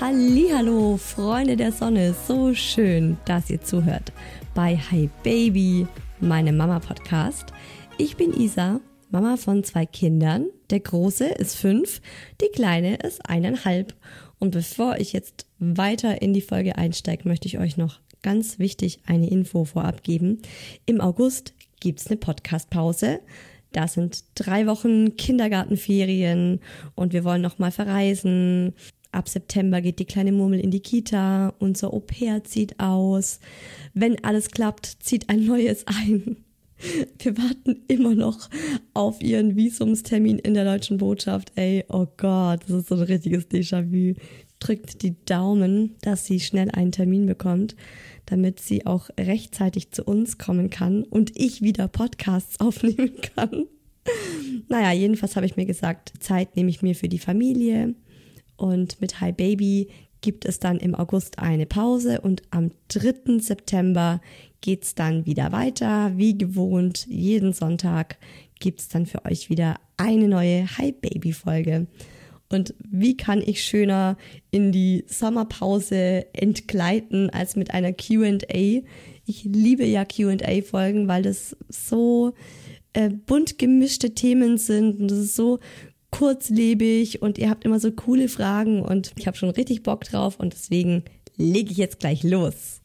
Hallo, Freunde der Sonne, so schön, dass ihr zuhört bei Hi Baby, meinem Mama Podcast. Ich bin Isa, Mama von zwei Kindern. Der große ist fünf, die kleine ist eineinhalb. Und bevor ich jetzt weiter in die Folge einsteige, möchte ich euch noch ganz wichtig eine Info vorab geben. Im August gibt's eine Podcast-Pause. Da sind drei Wochen Kindergartenferien und wir wollen noch mal verreisen. Ab September geht die kleine Murmel in die Kita, unser Au-pair zieht aus. Wenn alles klappt, zieht ein neues ein. Wir warten immer noch auf ihren Visumstermin in der deutschen Botschaft. Ey, oh Gott, das ist so ein richtiges Déjà-vu. Drückt die Daumen, dass sie schnell einen Termin bekommt, damit sie auch rechtzeitig zu uns kommen kann und ich wieder Podcasts aufnehmen kann. Naja, jedenfalls habe ich mir gesagt, Zeit nehme ich mir für die Familie. Und mit Hi Baby gibt es dann im August eine Pause und am 3. September geht's dann wieder weiter. Wie gewohnt, jeden Sonntag gibt's dann für euch wieder eine neue Hi Baby Folge. Und wie kann ich schöner in die Sommerpause entgleiten als mit einer QA? Ich liebe ja QA-Folgen, weil das so äh, bunt gemischte Themen sind und das ist so kurzlebig und ihr habt immer so coole Fragen und ich habe schon richtig Bock drauf und deswegen lege ich jetzt gleich los.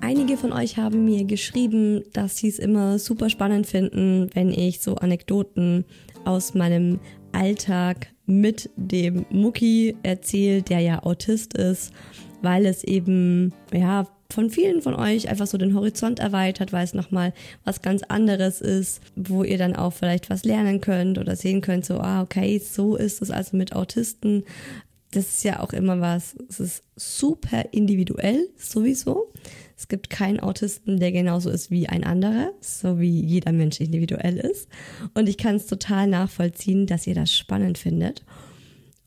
Einige von euch haben mir geschrieben, dass sie es immer super spannend finden, wenn ich so Anekdoten aus meinem Alltag mit dem Mucki erzähle, der ja Autist ist, weil es eben ja von vielen von euch einfach so den Horizont erweitert, weil es nochmal was ganz anderes ist, wo ihr dann auch vielleicht was lernen könnt oder sehen könnt, so, ah, okay, so ist es also mit Autisten. Das ist ja auch immer was, es ist super individuell sowieso. Es gibt keinen Autisten, der genauso ist wie ein anderer, so wie jeder Mensch individuell ist. Und ich kann es total nachvollziehen, dass ihr das spannend findet.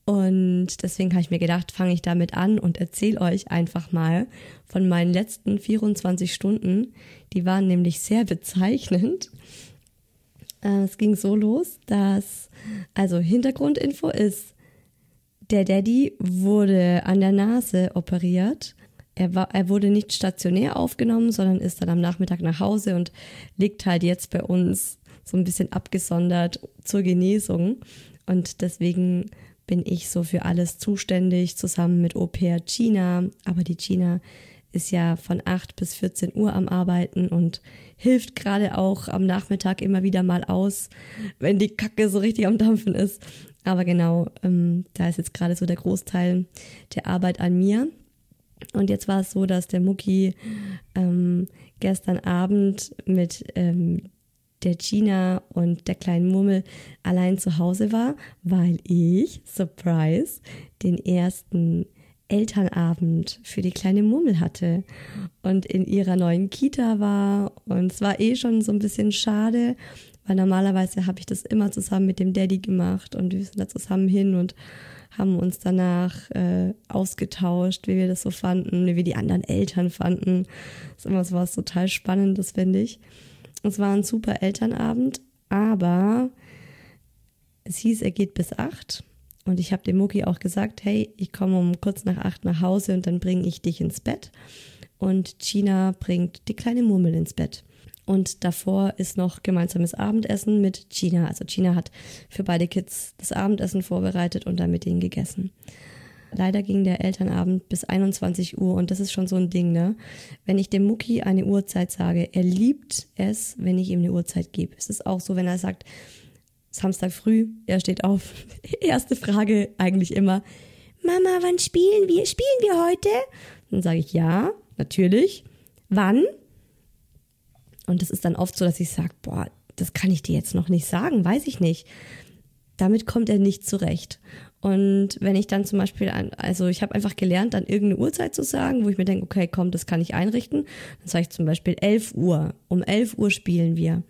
Und deswegen habe ich mir gedacht, fange ich damit an und erzähle euch einfach mal von meinen letzten 24 Stunden. Die waren nämlich sehr bezeichnend. Äh, es ging so los, dass, also Hintergrundinfo ist, der Daddy wurde an der Nase operiert. Er, war, er wurde nicht stationär aufgenommen, sondern ist dann am Nachmittag nach Hause und liegt halt jetzt bei uns so ein bisschen abgesondert zur Genesung. Und deswegen bin ich so für alles zuständig, zusammen mit Au-pair Gina. Aber die Gina ist ja von 8 bis 14 Uhr am Arbeiten und hilft gerade auch am Nachmittag immer wieder mal aus, wenn die Kacke so richtig am Dampfen ist. Aber genau, ähm, da ist jetzt gerade so der Großteil der Arbeit an mir. Und jetzt war es so, dass der Mucki ähm, gestern Abend mit ähm, der Gina und der kleinen Murmel allein zu Hause war, weil ich, Surprise, den ersten Elternabend für die kleine Murmel hatte und in ihrer neuen Kita war. Und es war eh schon so ein bisschen schade, weil normalerweise habe ich das immer zusammen mit dem Daddy gemacht und wir sind da zusammen hin und haben uns danach äh, ausgetauscht, wie wir das so fanden, wie wir die anderen Eltern fanden. Das ist immer so was total Spannendes, finde ich. Es war ein super Elternabend, aber es hieß, er geht bis acht. Und ich habe dem Mucki auch gesagt, hey, ich komme um kurz nach acht nach Hause und dann bringe ich dich ins Bett. Und Gina bringt die kleine Murmel ins Bett. Und davor ist noch gemeinsames Abendessen mit Gina. Also Gina hat für beide Kids das Abendessen vorbereitet und dann mit ihnen gegessen. Leider ging der Elternabend bis 21 Uhr und das ist schon so ein Ding, ne? Wenn ich dem Mucki eine Uhrzeit sage, er liebt es, wenn ich ihm eine Uhrzeit gebe. Es ist auch so, wenn er sagt, Samstag früh, er steht auf. Erste Frage eigentlich immer, Mama, wann spielen wir? Spielen wir heute? Dann sage ich ja, natürlich. Wann? Und das ist dann oft so, dass ich sage, boah, das kann ich dir jetzt noch nicht sagen, weiß ich nicht. Damit kommt er nicht zurecht. Und wenn ich dann zum Beispiel, an, also ich habe einfach gelernt, dann irgendeine Uhrzeit zu sagen, wo ich mir denke, okay, komm, das kann ich einrichten. Dann sage ich zum Beispiel 11 Uhr. Um 11 Uhr spielen wir.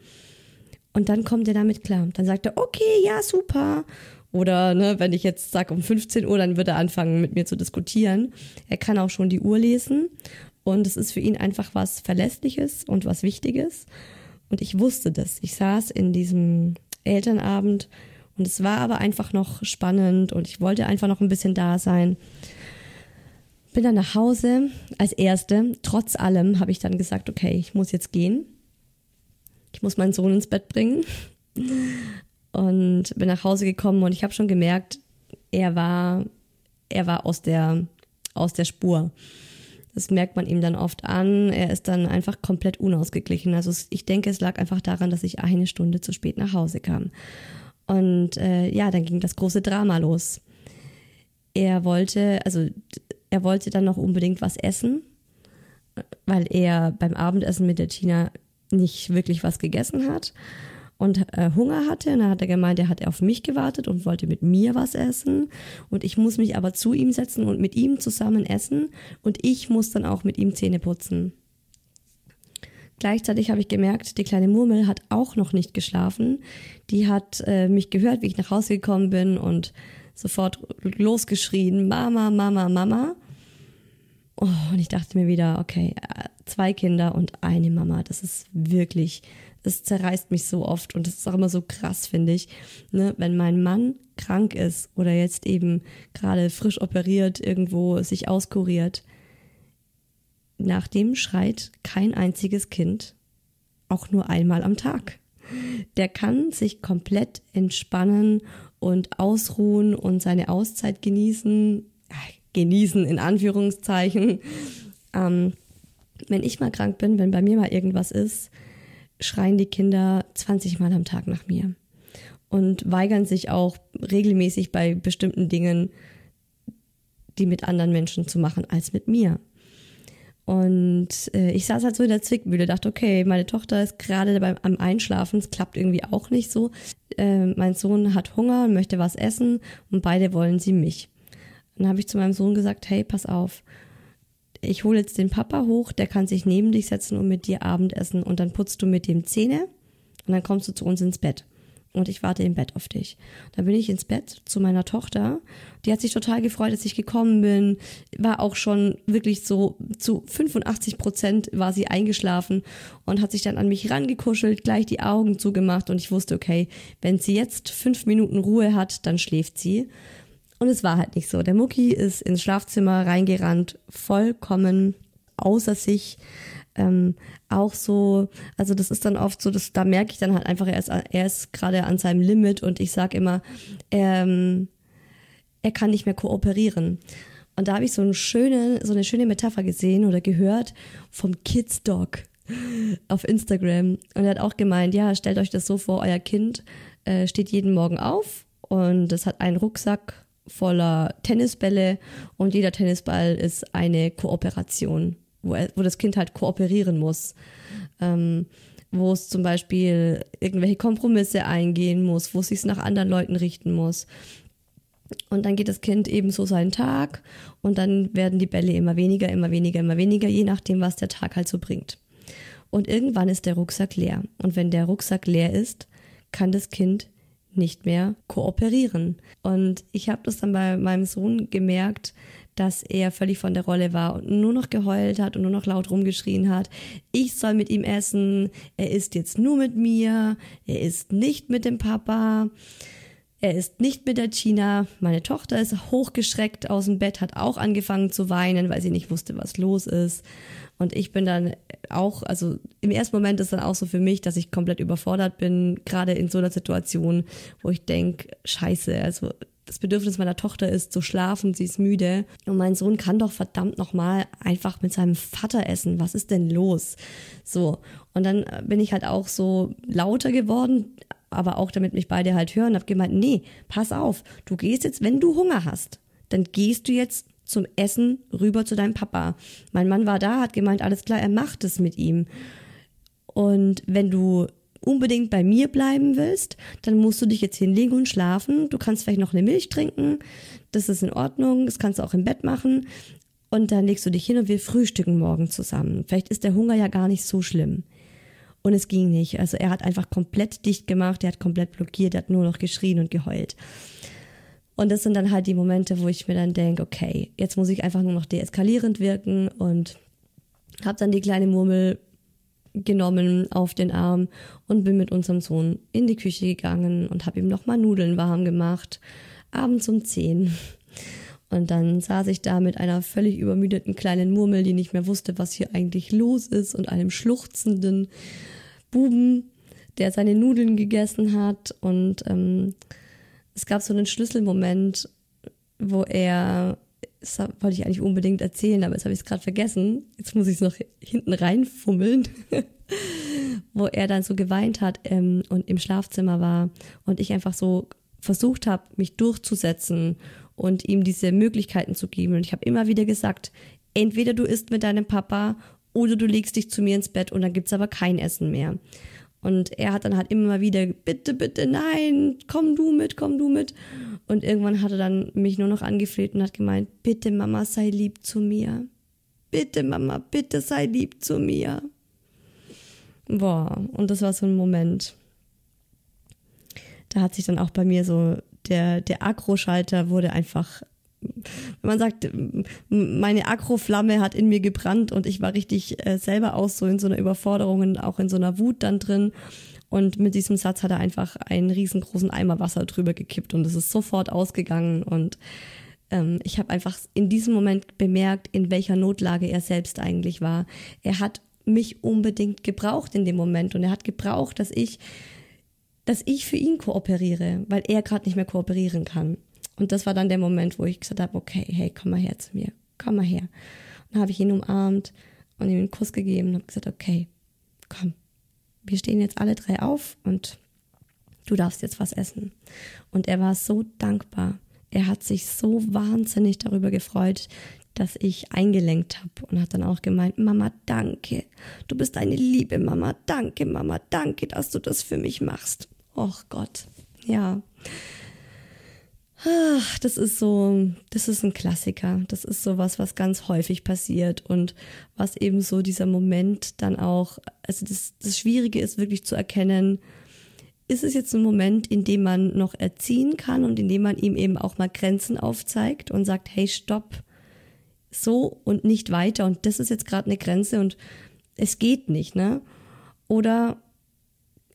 Und dann kommt er damit klar. Dann sagt er, okay, ja, super. Oder ne, wenn ich jetzt sage um 15 Uhr, dann wird er anfangen mit mir zu diskutieren. Er kann auch schon die Uhr lesen. Und es ist für ihn einfach was Verlässliches und was Wichtiges. Und ich wusste das. Ich saß in diesem Elternabend und es war aber einfach noch spannend und ich wollte einfach noch ein bisschen da sein. Bin dann nach Hause als Erste. Trotz allem habe ich dann gesagt, okay, ich muss jetzt gehen. Ich muss meinen Sohn ins Bett bringen. Und bin nach Hause gekommen und ich habe schon gemerkt, er war, er war aus der, aus der Spur. Das merkt man ihm dann oft an. Er ist dann einfach komplett unausgeglichen. Also ich denke, es lag einfach daran, dass ich eine Stunde zu spät nach Hause kam. Und äh, ja, dann ging das große Drama los. Er wollte, also er wollte dann noch unbedingt was essen, weil er beim Abendessen mit der Tina nicht wirklich was gegessen hat und äh, Hunger hatte. Und dann hat er gemeint, er hat auf mich gewartet und wollte mit mir was essen. Und ich muss mich aber zu ihm setzen und mit ihm zusammen essen. Und ich muss dann auch mit ihm Zähne putzen. Gleichzeitig habe ich gemerkt, die kleine Murmel hat auch noch nicht geschlafen. Die hat äh, mich gehört, wie ich nach Hause gekommen bin und sofort losgeschrien, Mama, Mama, Mama. Oh, und ich dachte mir wieder, okay, äh, zwei Kinder und eine Mama, das ist wirklich, das zerreißt mich so oft und das ist auch immer so krass, finde ich. Ne? Wenn mein Mann krank ist oder jetzt eben gerade frisch operiert, irgendwo sich auskuriert, nach dem schreit kein einziges Kind auch nur einmal am Tag. Der kann sich komplett entspannen und ausruhen und seine Auszeit genießen, genießen in Anführungszeichen. Ähm, wenn ich mal krank bin, wenn bei mir mal irgendwas ist, schreien die Kinder 20 Mal am Tag nach mir und weigern sich auch regelmäßig bei bestimmten Dingen, die mit anderen Menschen zu machen, als mit mir. Und äh, ich saß halt so in der Zwickmühle, dachte, okay, meine Tochter ist gerade beim am Einschlafen, es klappt irgendwie auch nicht so. Äh, mein Sohn hat Hunger und möchte was essen und beide wollen sie mich. Dann habe ich zu meinem Sohn gesagt, hey, pass auf, ich hole jetzt den Papa hoch, der kann sich neben dich setzen und mit dir Abendessen und dann putzt du mit dem Zähne und dann kommst du zu uns ins Bett und ich warte im Bett auf dich. Dann bin ich ins Bett zu meiner Tochter. Die hat sich total gefreut, dass ich gekommen bin. War auch schon wirklich so zu 85 Prozent war sie eingeschlafen und hat sich dann an mich rangekuschelt, gleich die Augen zugemacht und ich wusste, okay, wenn sie jetzt fünf Minuten Ruhe hat, dann schläft sie. Und es war halt nicht so. Der Mucki ist ins Schlafzimmer reingerannt, vollkommen außer sich ähm, auch so, also das ist dann oft so, dass da merke ich dann halt einfach, er ist, er ist gerade an seinem Limit und ich sage immer, ähm, er kann nicht mehr kooperieren. Und da habe ich so eine schöne, so eine schöne Metapher gesehen oder gehört vom Kids Dog auf Instagram. Und er hat auch gemeint, ja, stellt euch das so vor, euer Kind äh, steht jeden Morgen auf und es hat einen Rucksack voller Tennisbälle und jeder Tennisball ist eine Kooperation, wo, wo das Kind halt kooperieren muss. Ähm, wo es zum Beispiel irgendwelche Kompromisse eingehen muss, wo es sich nach anderen Leuten richten muss. Und dann geht das Kind eben so seinen Tag und dann werden die Bälle immer weniger, immer weniger, immer weniger, je nachdem, was der Tag halt so bringt. Und irgendwann ist der Rucksack leer. Und wenn der Rucksack leer ist, kann das Kind nicht mehr kooperieren. Und ich habe das dann bei meinem Sohn gemerkt, dass er völlig von der Rolle war und nur noch geheult hat und nur noch laut rumgeschrien hat. Ich soll mit ihm essen, er isst jetzt nur mit mir, er isst nicht mit dem Papa. Er ist nicht mit der Gina. Meine Tochter ist hochgeschreckt aus dem Bett, hat auch angefangen zu weinen, weil sie nicht wusste, was los ist. Und ich bin dann auch, also im ersten Moment ist dann auch so für mich, dass ich komplett überfordert bin, gerade in so einer Situation, wo ich denke, scheiße, also das Bedürfnis meiner Tochter ist zu schlafen, sie ist müde und mein Sohn kann doch verdammt nochmal einfach mit seinem Vater essen. Was ist denn los? So. Und dann bin ich halt auch so lauter geworden, aber auch damit mich beide halt hören, habe gemeint, nee, pass auf, du gehst jetzt, wenn du Hunger hast, dann gehst du jetzt zum Essen rüber zu deinem Papa. Mein Mann war da, hat gemeint, alles klar, er macht es mit ihm. Und wenn du unbedingt bei mir bleiben willst, dann musst du dich jetzt hinlegen und schlafen. Du kannst vielleicht noch eine Milch trinken. Das ist in Ordnung. Das kannst du auch im Bett machen. Und dann legst du dich hin und wir frühstücken morgen zusammen. Vielleicht ist der Hunger ja gar nicht so schlimm. Und es ging nicht. Also er hat einfach komplett dicht gemacht, er hat komplett blockiert, er hat nur noch geschrien und geheult. Und das sind dann halt die Momente, wo ich mir dann denke, okay, jetzt muss ich einfach nur noch deeskalierend wirken und habe dann die kleine Murmel genommen auf den Arm und bin mit unserem Sohn in die Küche gegangen und habe ihm nochmal Nudeln warm gemacht, abends um zehn. Und dann saß ich da mit einer völlig übermüdeten kleinen Murmel, die nicht mehr wusste, was hier eigentlich los ist, und einem schluchzenden Buben, der seine Nudeln gegessen hat und ähm, es gab so einen Schlüsselmoment, wo er, das wollte ich eigentlich unbedingt erzählen, aber jetzt habe ich es gerade vergessen. Jetzt muss ich es noch hinten reinfummeln. wo er dann so geweint hat ähm, und im Schlafzimmer war und ich einfach so versucht habe, mich durchzusetzen und ihm diese Möglichkeiten zu geben. Und ich habe immer wieder gesagt, entweder du isst mit deinem Papa oder du legst dich zu mir ins Bett und dann gibt es aber kein Essen mehr. Und er hat dann halt immer wieder, bitte, bitte, nein, komm du mit, komm du mit. Und irgendwann hat er dann mich nur noch angefleht und hat gemeint, bitte Mama, sei lieb zu mir. Bitte Mama, bitte sei lieb zu mir. Boah, und das war so ein Moment. Da hat sich dann auch bei mir so der, der Akro-Schalter wurde einfach wenn man sagt, meine Akroflamme hat in mir gebrannt und ich war richtig äh, selber auch so in so einer Überforderung und auch in so einer Wut dann drin. Und mit diesem Satz hat er einfach einen riesengroßen Eimer Wasser drüber gekippt und es ist sofort ausgegangen. Und ähm, ich habe einfach in diesem Moment bemerkt, in welcher Notlage er selbst eigentlich war. Er hat mich unbedingt gebraucht in dem Moment und er hat gebraucht, dass ich, dass ich für ihn kooperiere, weil er gerade nicht mehr kooperieren kann. Und das war dann der Moment, wo ich gesagt habe, okay, hey, komm mal her zu mir, komm mal her. Und dann habe ich ihn umarmt und ihm einen Kuss gegeben und gesagt, okay, komm, wir stehen jetzt alle drei auf und du darfst jetzt was essen. Und er war so dankbar. Er hat sich so wahnsinnig darüber gefreut, dass ich eingelenkt habe und hat dann auch gemeint, Mama, danke. Du bist eine liebe Mama. Danke, Mama. Danke, dass du das für mich machst. Och Gott. Ja. Ach, das ist so, das ist ein Klassiker. Das ist so was, was ganz häufig passiert und was eben so dieser Moment dann auch, also das, das Schwierige ist wirklich zu erkennen, ist es jetzt ein Moment, in dem man noch erziehen kann und in dem man ihm eben auch mal Grenzen aufzeigt und sagt, hey, stopp, so und nicht weiter und das ist jetzt gerade eine Grenze und es geht nicht, ne? Oder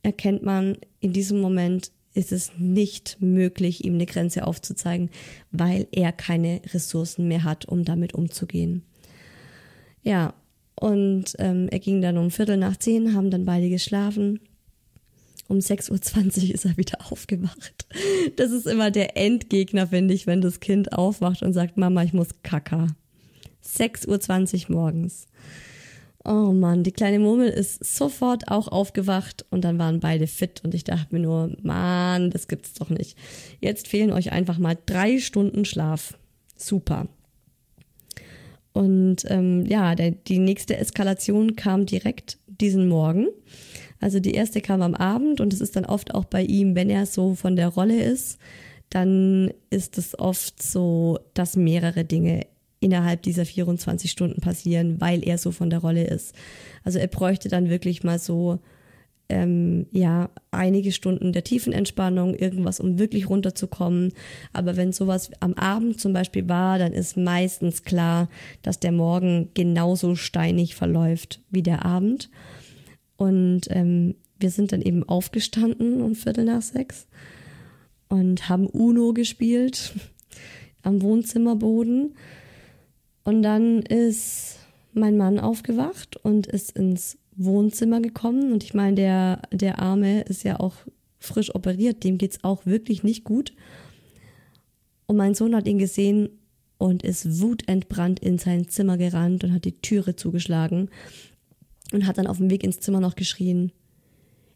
erkennt man in diesem Moment, ist es nicht möglich, ihm eine Grenze aufzuzeigen, weil er keine Ressourcen mehr hat, um damit umzugehen. Ja, Und ähm, er ging dann um Viertel nach zehn, haben dann beide geschlafen. Um 6.20 Uhr ist er wieder aufgewacht. Das ist immer der Endgegner, finde ich, wenn das Kind aufwacht und sagt, Mama, ich muss kacker. 6.20 Uhr morgens. Oh Mann, die kleine Murmel ist sofort auch aufgewacht und dann waren beide fit und ich dachte mir nur, Mann, das gibt's doch nicht. Jetzt fehlen euch einfach mal drei Stunden Schlaf. Super. Und ähm, ja, der, die nächste Eskalation kam direkt diesen Morgen. Also die erste kam am Abend und es ist dann oft auch bei ihm, wenn er so von der Rolle ist, dann ist es oft so, dass mehrere Dinge innerhalb dieser 24 Stunden passieren, weil er so von der Rolle ist. Also er bräuchte dann wirklich mal so ähm, ja einige Stunden der tiefen Entspannung, irgendwas, um wirklich runterzukommen. Aber wenn sowas am Abend zum Beispiel war, dann ist meistens klar, dass der Morgen genauso steinig verläuft wie der Abend. Und ähm, wir sind dann eben aufgestanden um Viertel nach sechs und haben Uno gespielt am Wohnzimmerboden. Und dann ist mein Mann aufgewacht und ist ins Wohnzimmer gekommen. Und ich meine, der, der Arme ist ja auch frisch operiert, dem geht's auch wirklich nicht gut. Und mein Sohn hat ihn gesehen und ist wutentbrannt in sein Zimmer gerannt und hat die Türe zugeschlagen und hat dann auf dem Weg ins Zimmer noch geschrien.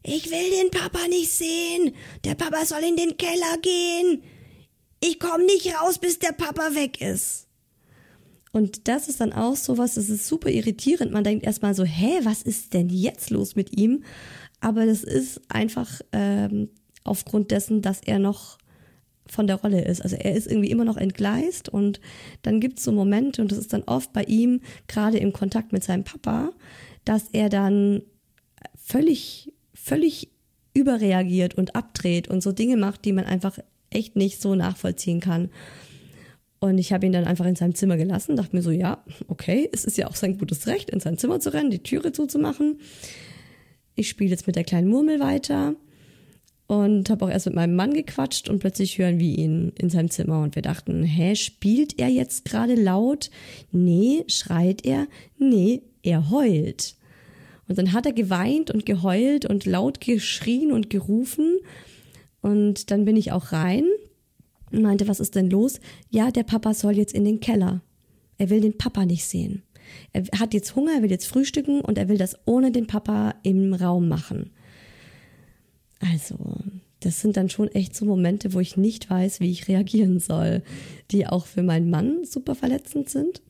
Ich will den Papa nicht sehen. Der Papa soll in den Keller gehen. Ich komm nicht raus, bis der Papa weg ist. Und das ist dann auch so was, das ist super irritierend. Man denkt erstmal so, hä, was ist denn jetzt los mit ihm? Aber das ist einfach ähm, aufgrund dessen, dass er noch von der Rolle ist. Also er ist irgendwie immer noch entgleist und dann gibt es so Momente, und das ist dann oft bei ihm, gerade im Kontakt mit seinem Papa, dass er dann völlig, völlig überreagiert und abdreht und so Dinge macht, die man einfach echt nicht so nachvollziehen kann. Und ich habe ihn dann einfach in seinem Zimmer gelassen, dachte mir so, ja, okay, es ist ja auch sein gutes Recht, in sein Zimmer zu rennen, die Türe zuzumachen. Ich spiele jetzt mit der kleinen Murmel weiter und habe auch erst mit meinem Mann gequatscht und plötzlich hören wir ihn in seinem Zimmer und wir dachten, hä, spielt er jetzt gerade laut? Nee, schreit er? Nee, er heult. Und dann hat er geweint und geheult und laut geschrien und gerufen und dann bin ich auch rein meinte, was ist denn los? Ja, der Papa soll jetzt in den Keller. Er will den Papa nicht sehen. Er hat jetzt Hunger, er will jetzt frühstücken und er will das ohne den Papa im Raum machen. Also, das sind dann schon echt so Momente, wo ich nicht weiß, wie ich reagieren soll, die auch für meinen Mann super verletzend sind.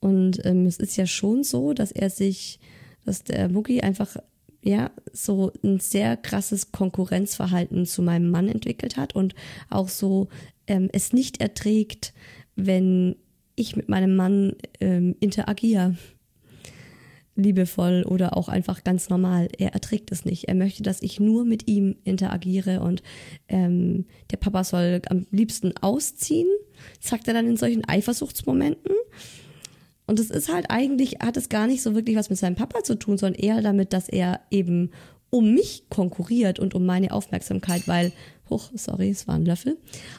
Und ähm, es ist ja schon so, dass er sich, dass der Mucki einfach ja, so ein sehr krasses Konkurrenzverhalten zu meinem Mann entwickelt hat und auch so ähm, es nicht erträgt, wenn ich mit meinem Mann ähm, interagiere. Liebevoll oder auch einfach ganz normal. Er erträgt es nicht. Er möchte, dass ich nur mit ihm interagiere und ähm, der Papa soll am liebsten ausziehen, sagt er dann in solchen Eifersuchtsmomenten. Und es ist halt eigentlich, hat es gar nicht so wirklich was mit seinem Papa zu tun, sondern eher damit, dass er eben um mich konkurriert und um meine Aufmerksamkeit, weil, hoch, sorry, es war ein Löffel,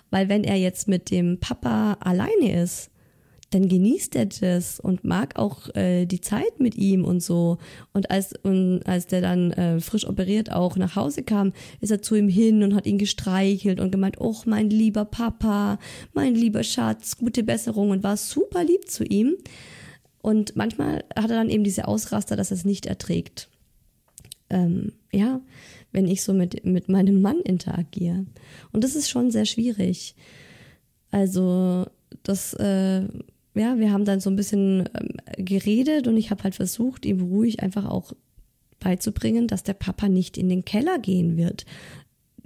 weil wenn er jetzt mit dem Papa alleine ist, dann genießt er das und mag auch äh, die Zeit mit ihm und so. Und als, und als der dann äh, frisch operiert auch nach Hause kam, ist er zu ihm hin und hat ihn gestreichelt und gemeint, oh, mein lieber Papa, mein lieber Schatz, gute Besserung und war super lieb zu ihm. Und manchmal hat er dann eben diese Ausraster, dass er es nicht erträgt. Ähm, ja, wenn ich so mit, mit meinem Mann interagiere. Und das ist schon sehr schwierig. Also, das, äh, ja, wir haben dann so ein bisschen ähm, geredet und ich habe halt versucht, ihm ruhig einfach auch beizubringen, dass der Papa nicht in den Keller gehen wird,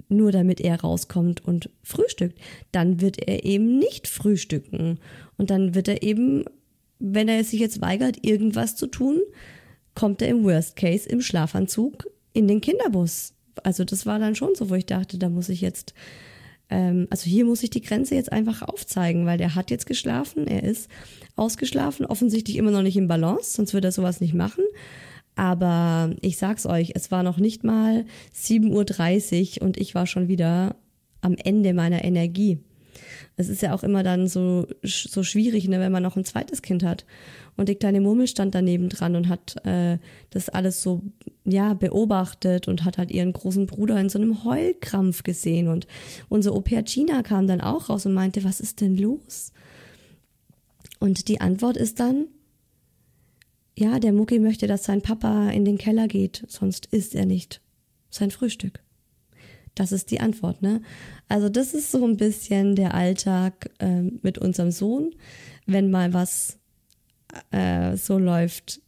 nur damit er rauskommt und frühstückt. Dann wird er eben nicht frühstücken und dann wird er eben wenn er sich jetzt weigert, irgendwas zu tun, kommt er im Worst Case im Schlafanzug in den Kinderbus. Also das war dann schon so, wo ich dachte, da muss ich jetzt, ähm, also hier muss ich die Grenze jetzt einfach aufzeigen, weil der hat jetzt geschlafen, er ist ausgeschlafen, offensichtlich immer noch nicht im Balance, sonst würde er sowas nicht machen. Aber ich sag's euch, es war noch nicht mal 7.30 Uhr und ich war schon wieder am Ende meiner Energie. Es ist ja auch immer dann so, so schwierig, ne, wenn man noch ein zweites Kind hat. Und die kleine Murmel stand daneben dran und hat äh, das alles so ja beobachtet und hat halt ihren großen Bruder in so einem Heulkrampf gesehen. Und unsere Au Gina kam dann auch raus und meinte, was ist denn los? Und die Antwort ist dann, ja, der Mucki möchte, dass sein Papa in den Keller geht, sonst isst er nicht sein Frühstück. Das ist die Antwort, ne? Also das ist so ein bisschen der Alltag äh, mit unserem Sohn, wenn mal was äh, so läuft,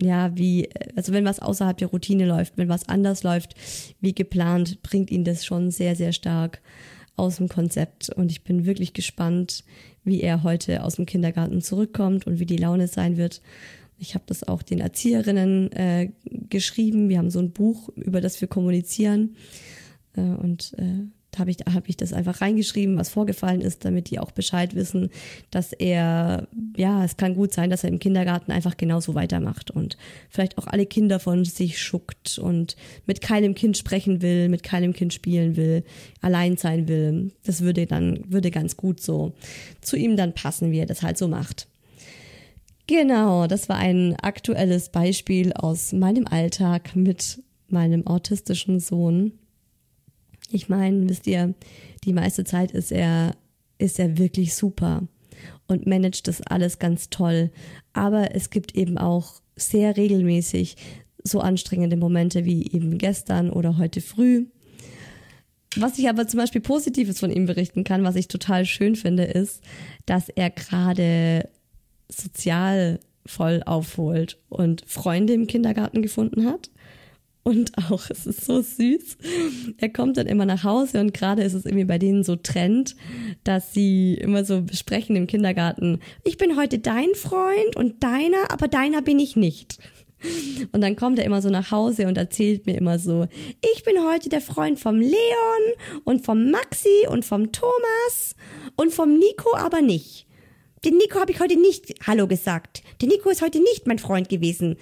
ja, wie, also wenn was außerhalb der Routine läuft, wenn was anders läuft wie geplant, bringt ihn das schon sehr, sehr stark aus dem Konzept. Und ich bin wirklich gespannt, wie er heute aus dem Kindergarten zurückkommt und wie die Laune sein wird. Ich habe das auch den Erzieherinnen äh, geschrieben. Wir haben so ein Buch, über das wir kommunizieren. Äh, und äh, da habe ich, hab ich das einfach reingeschrieben, was vorgefallen ist, damit die auch Bescheid wissen, dass er, ja, es kann gut sein, dass er im Kindergarten einfach genauso weitermacht und vielleicht auch alle Kinder von sich schuckt und mit keinem Kind sprechen will, mit keinem Kind spielen will, allein sein will. Das würde dann, würde ganz gut so zu ihm dann passen, wie er das halt so macht. Genau, das war ein aktuelles Beispiel aus meinem Alltag mit meinem autistischen Sohn. Ich meine, wisst ihr, die meiste Zeit ist er, ist er wirklich super und managt das alles ganz toll. Aber es gibt eben auch sehr regelmäßig so anstrengende Momente wie eben gestern oder heute früh. Was ich aber zum Beispiel Positives von ihm berichten kann, was ich total schön finde, ist, dass er gerade sozial voll aufholt und Freunde im Kindergarten gefunden hat und auch, es ist so süß. Er kommt dann immer nach Hause und gerade ist es irgendwie bei denen so Trend, dass sie immer so besprechen im Kindergarten, ich bin heute dein Freund und deiner, aber deiner bin ich nicht. Und dann kommt er immer so nach Hause und erzählt mir immer so, ich bin heute der Freund vom Leon und vom Maxi und vom Thomas und vom Nico aber nicht. Den Nico habe ich heute nicht Hallo gesagt. Der Nico ist heute nicht mein Freund gewesen.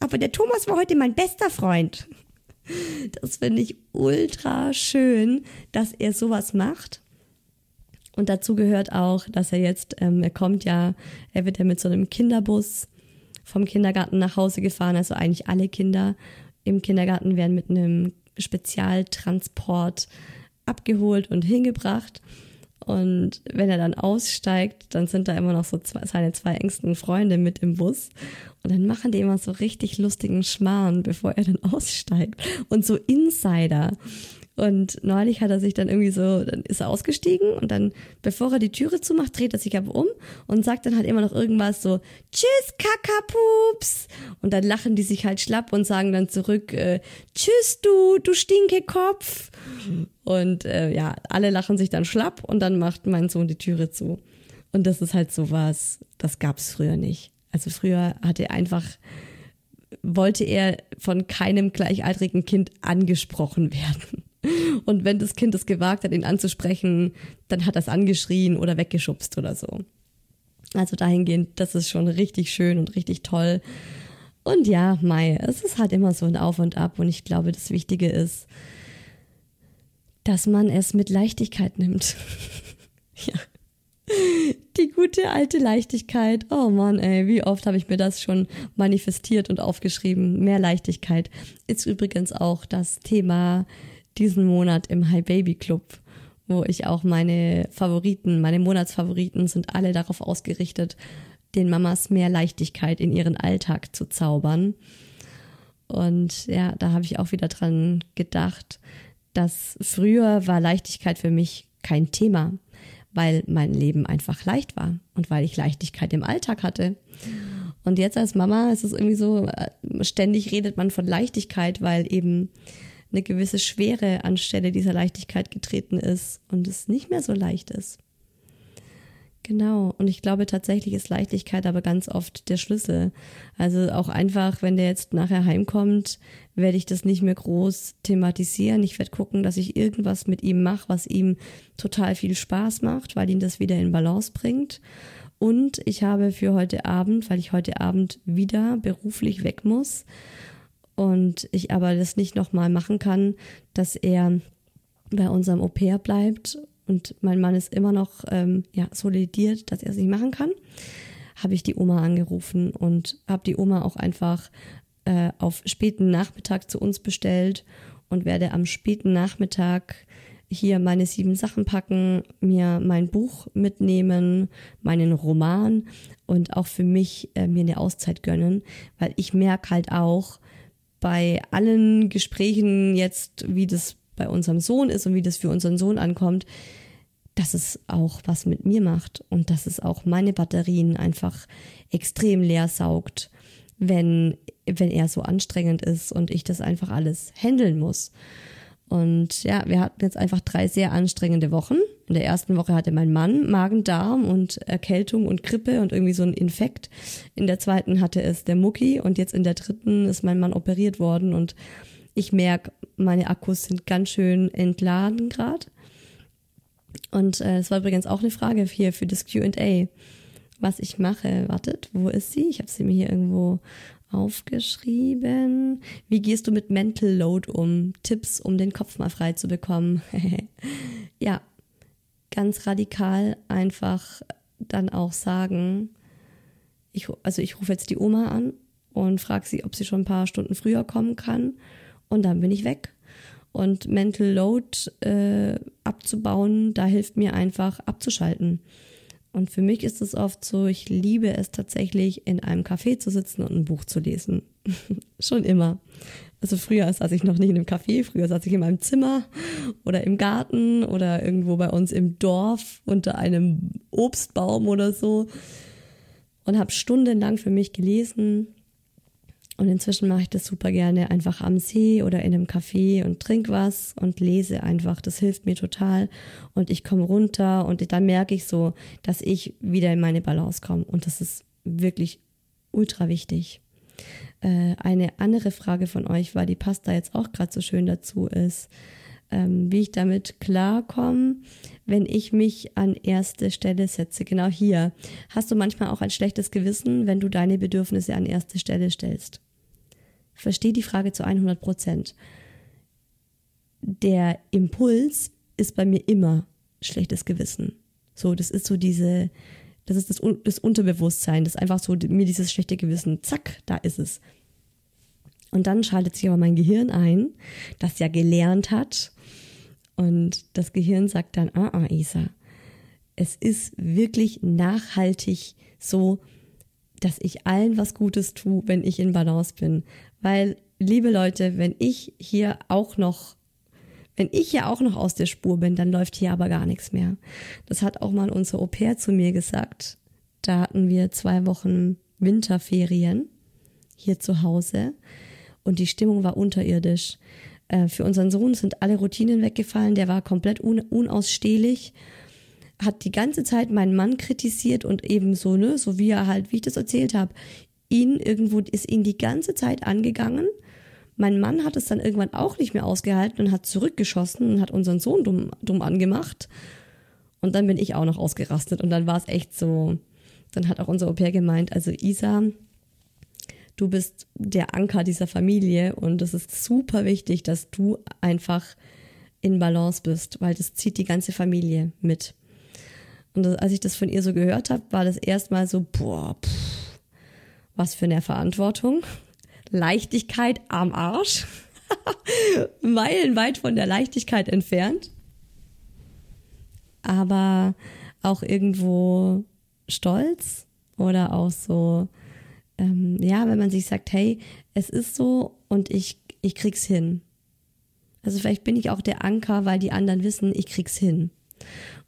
Aber der Thomas war heute mein bester Freund. Das finde ich ultra schön, dass er sowas macht. Und dazu gehört auch, dass er jetzt, ähm, er kommt ja, er wird ja mit so einem Kinderbus vom Kindergarten nach Hause gefahren. Also eigentlich alle Kinder im Kindergarten werden mit einem Spezialtransport abgeholt und hingebracht. Und wenn er dann aussteigt, dann sind da immer noch so zwei, seine zwei engsten Freunde mit im Bus. Und dann machen die immer so richtig lustigen Schmarrn, bevor er dann aussteigt. Und so Insider. Und neulich hat er sich dann irgendwie so, dann ist er ausgestiegen und dann, bevor er die Türe zumacht, dreht er sich aber um und sagt dann halt immer noch irgendwas so, Tschüss, Kakapups. Und dann lachen die sich halt schlapp und sagen dann zurück, äh, Tschüss, du, du Stinkekopf. Und äh, ja, alle lachen sich dann schlapp und dann macht mein Sohn die Türe zu. Und das ist halt so was, das gab's früher nicht. Also früher hatte er einfach, wollte er von keinem gleichaltrigen Kind angesprochen werden. Und wenn das Kind es gewagt hat, ihn anzusprechen, dann hat er es angeschrien oder weggeschubst oder so. Also dahingehend, das ist schon richtig schön und richtig toll. Und ja, Mai, es ist halt immer so ein Auf und Ab und ich glaube, das Wichtige ist, dass man es mit Leichtigkeit nimmt. ja. Die gute alte Leichtigkeit. Oh Mann, ey, wie oft habe ich mir das schon manifestiert und aufgeschrieben. Mehr Leichtigkeit ist übrigens auch das Thema diesen Monat im Hi Baby Club, wo ich auch meine Favoriten, meine Monatsfavoriten sind alle darauf ausgerichtet, den Mamas mehr Leichtigkeit in ihren Alltag zu zaubern. Und ja, da habe ich auch wieder dran gedacht, dass früher war Leichtigkeit für mich kein Thema weil mein Leben einfach leicht war und weil ich Leichtigkeit im Alltag hatte. Und jetzt als Mama ist es irgendwie so, äh, ständig redet man von Leichtigkeit, weil eben eine gewisse Schwere anstelle dieser Leichtigkeit getreten ist und es nicht mehr so leicht ist. Genau. Und ich glaube tatsächlich ist Leichtigkeit aber ganz oft der Schlüssel. Also auch einfach, wenn der jetzt nachher heimkommt, werde ich das nicht mehr groß thematisieren. Ich werde gucken, dass ich irgendwas mit ihm mache, was ihm total viel Spaß macht, weil ihn das wieder in Balance bringt. Und ich habe für heute Abend, weil ich heute Abend wieder beruflich weg muss und ich aber das nicht nochmal machen kann, dass er bei unserem Au pair bleibt und mein Mann ist immer noch ähm, ja, solidiert, dass er es nicht machen kann, habe ich die Oma angerufen und habe die Oma auch einfach äh, auf späten Nachmittag zu uns bestellt und werde am späten Nachmittag hier meine sieben Sachen packen, mir mein Buch mitnehmen, meinen Roman und auch für mich äh, mir eine Auszeit gönnen, weil ich merke halt auch bei allen Gesprächen jetzt, wie das bei unserem Sohn ist und wie das für unseren Sohn ankommt, dass es auch was mit mir macht und dass es auch meine Batterien einfach extrem leer saugt, wenn, wenn er so anstrengend ist und ich das einfach alles handeln muss. Und ja, wir hatten jetzt einfach drei sehr anstrengende Wochen. In der ersten Woche hatte mein Mann Magen-Darm und Erkältung und Grippe und irgendwie so ein Infekt. In der zweiten hatte es der Mucki und jetzt in der dritten ist mein Mann operiert worden und ich merke, meine Akkus sind ganz schön entladen gerade. Und äh, es war übrigens auch eine Frage hier für das QA, was ich mache. Wartet, wo ist sie? Ich habe sie mir hier irgendwo aufgeschrieben. Wie gehst du mit Mental Load um? Tipps, um den Kopf mal frei zu bekommen. ja, ganz radikal einfach dann auch sagen, ich, also ich rufe jetzt die Oma an und frage sie, ob sie schon ein paar Stunden früher kommen kann. Und dann bin ich weg. Und Mental Load äh, abzubauen, da hilft mir einfach abzuschalten. Und für mich ist es oft so, ich liebe es tatsächlich, in einem Café zu sitzen und ein Buch zu lesen. Schon immer. Also früher saß ich noch nicht in einem Café, früher saß ich in meinem Zimmer oder im Garten oder irgendwo bei uns im Dorf unter einem Obstbaum oder so und habe stundenlang für mich gelesen und inzwischen mache ich das super gerne einfach am See oder in einem Café und trink was und lese einfach. Das hilft mir total. Und ich komme runter und dann merke ich so, dass ich wieder in meine Balance komme. Und das ist wirklich ultra wichtig. Äh, eine andere Frage von euch war, die passt da jetzt auch gerade so schön dazu, ist, ähm, wie ich damit klarkomme, wenn ich mich an erste Stelle setze. Genau hier. Hast du manchmal auch ein schlechtes Gewissen, wenn du deine Bedürfnisse an erste Stelle stellst? Verstehe die Frage zu 100 Prozent. Der Impuls ist bei mir immer schlechtes Gewissen. So, das ist so diese, das ist das, das Unterbewusstsein, das ist einfach so mir dieses schlechte Gewissen, zack, da ist es. Und dann schaltet sich aber mein Gehirn ein, das ja gelernt hat. Und das Gehirn sagt dann, ah, ah, Isa, es ist wirklich nachhaltig so, dass ich allen was Gutes tue, wenn ich in Balance bin. Weil, liebe Leute, wenn ich hier auch noch, wenn ich hier auch noch aus der Spur bin, dann läuft hier aber gar nichts mehr. Das hat auch mal unser Au pair zu mir gesagt. Da hatten wir zwei Wochen Winterferien hier zu Hause und die Stimmung war unterirdisch. Äh, für unseren Sohn sind alle Routinen weggefallen, der war komplett un unausstehlich hat die ganze Zeit meinen Mann kritisiert und eben so, ne, so wie er halt, wie ich das erzählt habe, ihn irgendwo, ist ihn die ganze Zeit angegangen. Mein Mann hat es dann irgendwann auch nicht mehr ausgehalten und hat zurückgeschossen und hat unseren Sohn dumm, dumm angemacht. Und dann bin ich auch noch ausgerastet und dann war es echt so, dann hat auch unser Au gemeint, also Isa, du bist der Anker dieser Familie und es ist super wichtig, dass du einfach in Balance bist, weil das zieht die ganze Familie mit. Und als ich das von ihr so gehört habe, war das erstmal so, boah, pff, was für eine Verantwortung. Leichtigkeit am Arsch. Meilenweit von der Leichtigkeit entfernt. Aber auch irgendwo stolz oder auch so, ähm, ja, wenn man sich sagt, hey, es ist so und ich, ich krieg's hin. Also vielleicht bin ich auch der Anker, weil die anderen wissen, ich krieg's hin.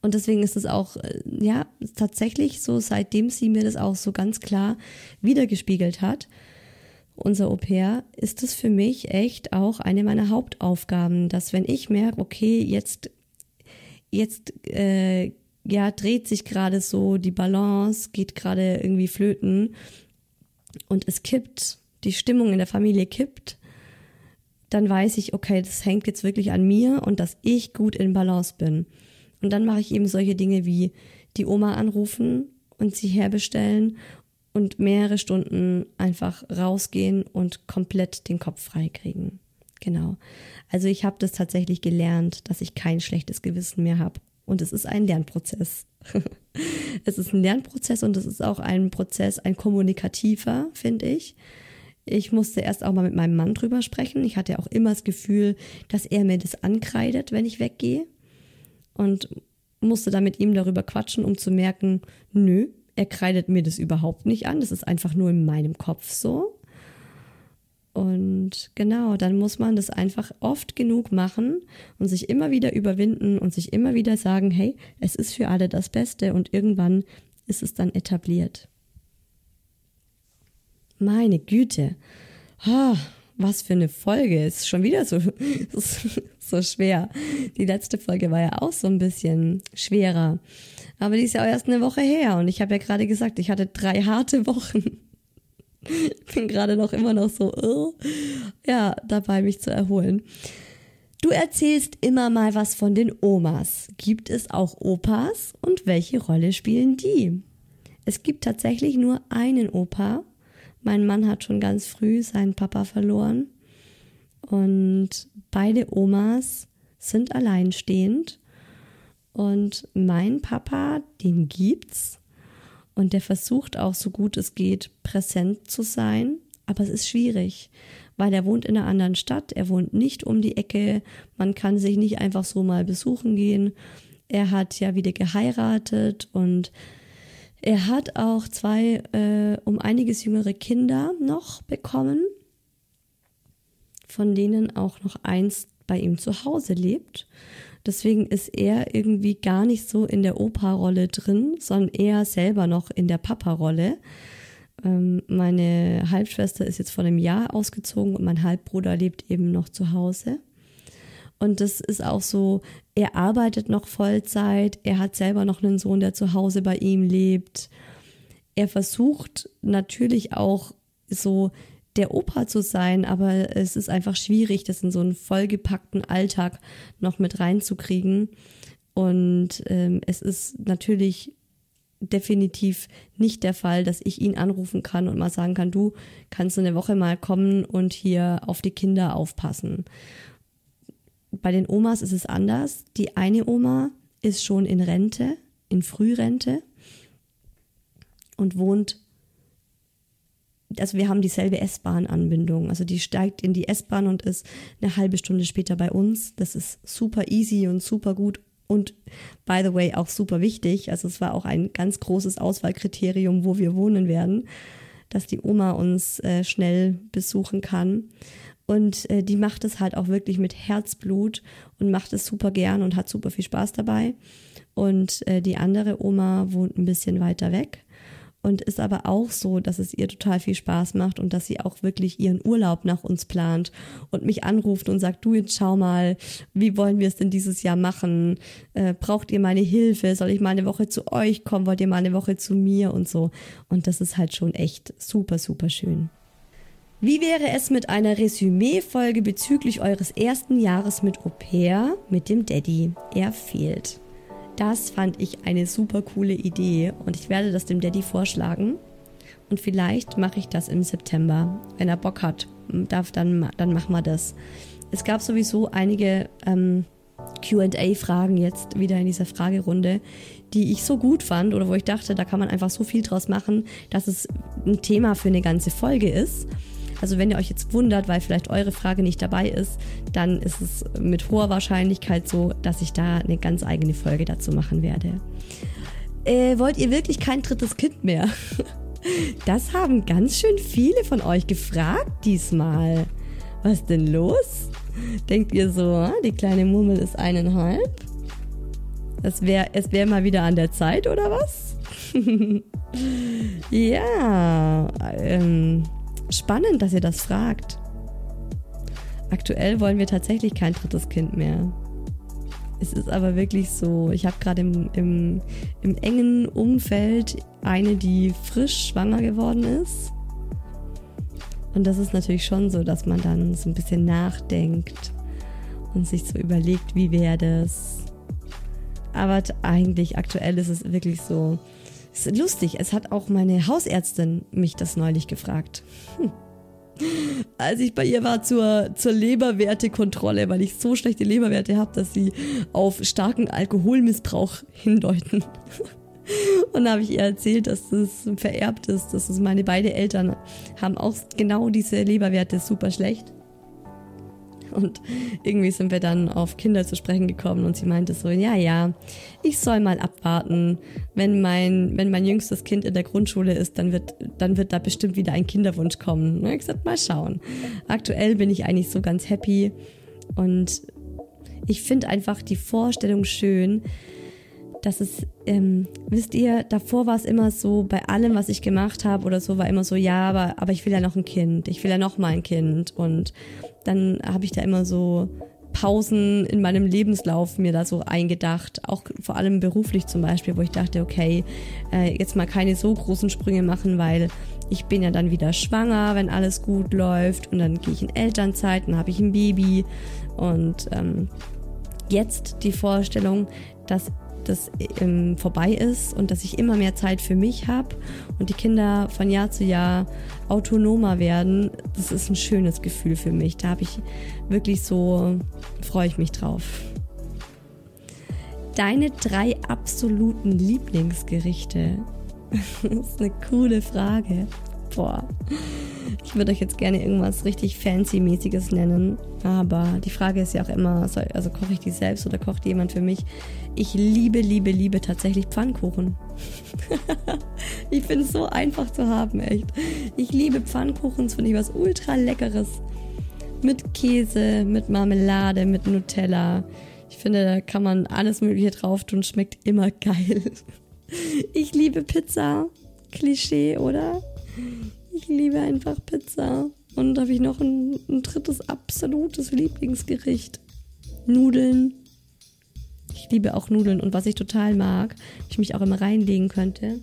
Und deswegen ist es auch, äh, ja, tatsächlich so, seitdem sie mir das auch so ganz klar wiedergespiegelt hat, unser Au pair, ist es für mich echt auch eine meiner Hauptaufgaben, dass wenn ich merke, okay, jetzt, jetzt, äh, ja, dreht sich gerade so die Balance, geht gerade irgendwie flöten und es kippt, die Stimmung in der Familie kippt, dann weiß ich, okay, das hängt jetzt wirklich an mir und dass ich gut in Balance bin. Und dann mache ich eben solche Dinge wie die Oma anrufen und sie herbestellen und mehrere Stunden einfach rausgehen und komplett den Kopf frei kriegen. Genau. Also ich habe das tatsächlich gelernt, dass ich kein schlechtes Gewissen mehr habe Und es ist ein Lernprozess. es ist ein Lernprozess und es ist auch ein Prozess, ein kommunikativer, finde ich. Ich musste erst auch mal mit meinem Mann drüber sprechen. Ich hatte auch immer das Gefühl, dass er mir das ankreidet, wenn ich weggehe. Und musste dann mit ihm darüber quatschen, um zu merken, nö, er kreidet mir das überhaupt nicht an. Das ist einfach nur in meinem Kopf so. Und genau, dann muss man das einfach oft genug machen und sich immer wieder überwinden und sich immer wieder sagen, hey, es ist für alle das Beste und irgendwann ist es dann etabliert. Meine Güte. Oh, was für eine Folge. Ist schon wieder so, so schwer. Die letzte Folge war ja auch so ein bisschen schwerer. Aber die ist ja auch erst eine Woche her und ich habe ja gerade gesagt, ich hatte drei harte Wochen. bin gerade noch immer noch so, uh, ja, dabei mich zu erholen. Du erzählst immer mal was von den Omas. Gibt es auch Opas und welche Rolle spielen die? Es gibt tatsächlich nur einen Opa. Mein Mann hat schon ganz früh seinen Papa verloren. Und beide Omas sind alleinstehend. Und mein Papa, den gibt's. Und der versucht auch so gut es geht präsent zu sein. Aber es ist schwierig, weil er wohnt in einer anderen Stadt. Er wohnt nicht um die Ecke. Man kann sich nicht einfach so mal besuchen gehen. Er hat ja wieder geheiratet und er hat auch zwei äh, um einiges jüngere Kinder noch bekommen, von denen auch noch eins bei ihm zu Hause lebt. Deswegen ist er irgendwie gar nicht so in der Opa-Rolle drin, sondern eher selber noch in der Papa-Rolle. Ähm, meine Halbschwester ist jetzt vor einem Jahr ausgezogen und mein Halbbruder lebt eben noch zu Hause. Und das ist auch so, er arbeitet noch Vollzeit, er hat selber noch einen Sohn, der zu Hause bei ihm lebt. Er versucht natürlich auch so der Opa zu sein, aber es ist einfach schwierig, das in so einen vollgepackten Alltag noch mit reinzukriegen. Und ähm, es ist natürlich definitiv nicht der Fall, dass ich ihn anrufen kann und mal sagen kann, du kannst eine Woche mal kommen und hier auf die Kinder aufpassen. Bei den Omas ist es anders. Die eine Oma ist schon in Rente, in Frührente und wohnt also wir haben dieselbe S-Bahn-Anbindung. Also die steigt in die S-Bahn und ist eine halbe Stunde später bei uns. Das ist super easy und super gut und by the way auch super wichtig. Also es war auch ein ganz großes Auswahlkriterium, wo wir wohnen werden, dass die Oma uns äh, schnell besuchen kann. Und äh, die macht es halt auch wirklich mit Herzblut und macht es super gern und hat super viel Spaß dabei. Und äh, die andere Oma wohnt ein bisschen weiter weg und ist aber auch so, dass es ihr total viel Spaß macht und dass sie auch wirklich ihren Urlaub nach uns plant und mich anruft und sagt, du jetzt schau mal, wie wollen wir es denn dieses Jahr machen? Äh, braucht ihr meine Hilfe? Soll ich mal eine Woche zu euch kommen? Wollt ihr mal eine Woche zu mir und so? Und das ist halt schon echt super, super schön. Wie wäre es mit einer Resümee-Folge bezüglich eures ersten Jahres mit Au pair mit dem Daddy? Er fehlt. Das fand ich eine super coole Idee und ich werde das dem Daddy vorschlagen. Und vielleicht mache ich das im September. Wenn er Bock hat, darf, dann, dann machen wir das. Es gab sowieso einige ähm, QA-Fragen jetzt wieder in dieser Fragerunde, die ich so gut fand oder wo ich dachte, da kann man einfach so viel draus machen, dass es ein Thema für eine ganze Folge ist. Also wenn ihr euch jetzt wundert, weil vielleicht eure Frage nicht dabei ist, dann ist es mit hoher Wahrscheinlichkeit so, dass ich da eine ganz eigene Folge dazu machen werde. Äh, wollt ihr wirklich kein drittes Kind mehr? Das haben ganz schön viele von euch gefragt diesmal. Was denn los? Denkt ihr so, ah, die kleine Murmel ist eineinhalb? Es wäre es wär mal wieder an der Zeit, oder was? ja, ähm, Spannend, dass ihr das fragt. Aktuell wollen wir tatsächlich kein drittes Kind mehr. Es ist aber wirklich so, ich habe gerade im, im, im engen Umfeld eine, die frisch schwanger geworden ist. Und das ist natürlich schon so, dass man dann so ein bisschen nachdenkt und sich so überlegt, wie wäre das. Aber eigentlich aktuell ist es wirklich so, ist lustig, es hat auch meine Hausärztin mich das neulich gefragt. Hm. als ich bei ihr war zur, zur Leberwertekontrolle, weil ich so schlechte Leberwerte habe, dass sie auf starken Alkoholmissbrauch hindeuten. Und da habe ich ihr erzählt, dass das vererbt ist, dass es meine beiden Eltern haben auch genau diese Leberwerte super schlecht. Und irgendwie sind wir dann auf Kinder zu sprechen gekommen und sie meinte so, ja, ja, ich soll mal abwarten. Wenn mein, wenn mein jüngstes Kind in der Grundschule ist, dann wird, dann wird da bestimmt wieder ein Kinderwunsch kommen. Und ich gesagt, mal schauen. Aktuell bin ich eigentlich so ganz happy und ich finde einfach die Vorstellung schön, dass es, ähm, wisst ihr, davor war es immer so, bei allem, was ich gemacht habe oder so, war immer so, ja, aber, aber ich will ja noch ein Kind, ich will ja noch mal ein Kind. Und dann habe ich da immer so Pausen in meinem Lebenslauf mir da so eingedacht, auch vor allem beruflich zum Beispiel, wo ich dachte, okay, äh, jetzt mal keine so großen Sprünge machen, weil ich bin ja dann wieder schwanger, wenn alles gut läuft. Und dann gehe ich in Elternzeit, dann habe ich ein Baby. Und ähm, jetzt die Vorstellung, dass das ähm, vorbei ist und dass ich immer mehr Zeit für mich habe und die Kinder von Jahr zu Jahr autonomer werden, das ist ein schönes Gefühl für mich. Da habe ich wirklich so, freue ich mich drauf. Deine drei absoluten Lieblingsgerichte. das ist eine coole Frage. Boah. Ich würde euch jetzt gerne irgendwas richtig fancy-mäßiges nennen. Aber die Frage ist ja auch immer, also koche ich die selbst oder kocht jemand für mich? Ich liebe, liebe, liebe tatsächlich Pfannkuchen. ich finde es so einfach zu haben, echt. Ich liebe Pfannkuchen, das finde ich was ultra leckeres. Mit Käse, mit Marmelade, mit Nutella. Ich finde, da kann man alles Mögliche drauf tun, schmeckt immer geil. Ich liebe Pizza. Klischee, oder? Ich liebe einfach Pizza. Und habe ich noch ein, ein drittes absolutes Lieblingsgericht. Nudeln. Ich liebe auch Nudeln. Und was ich total mag, ich mich auch immer reinlegen könnte,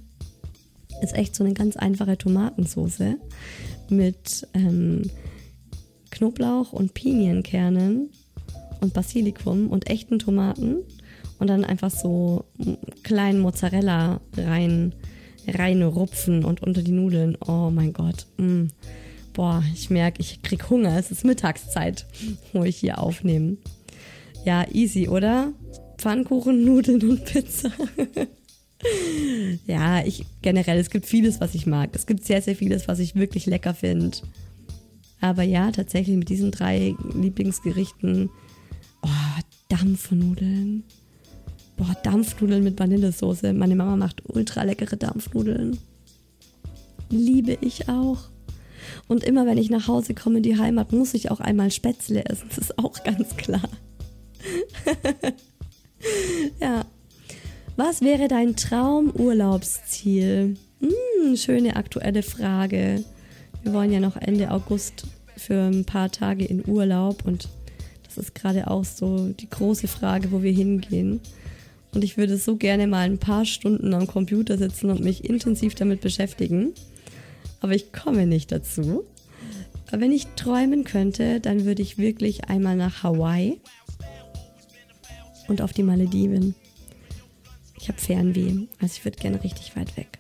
ist echt so eine ganz einfache Tomatensoße mit ähm, Knoblauch und Pinienkernen und Basilikum und echten Tomaten und dann einfach so kleinen Mozzarella rein reinrupfen und unter die Nudeln. Oh mein Gott. Mm. Boah, ich merke, ich krieg Hunger. Es ist Mittagszeit, wo ich hier aufnehme. Ja, easy, oder? Pfannkuchen, Nudeln und Pizza. ja, ich generell, es gibt vieles, was ich mag. Es gibt sehr, sehr vieles, was ich wirklich lecker finde. Aber ja, tatsächlich mit diesen drei Lieblingsgerichten. Oh, Dampfnudeln. Boah, Dampfnudeln mit Vanillesoße. Meine Mama macht ultra leckere Dampfnudeln. Liebe ich auch. Und immer wenn ich nach Hause komme in die Heimat, muss ich auch einmal Spätzle essen. Das ist auch ganz klar. ja. Was wäre dein Traumurlaubsziel? Hm, schöne aktuelle Frage. Wir wollen ja noch Ende August für ein paar Tage in Urlaub und das ist gerade auch so die große Frage, wo wir hingehen. Und ich würde so gerne mal ein paar Stunden am Computer sitzen und mich intensiv damit beschäftigen. Aber ich komme nicht dazu. Aber wenn ich träumen könnte, dann würde ich wirklich einmal nach Hawaii und auf die Malediven. Ich habe Fernweh, also ich würde gerne richtig weit weg.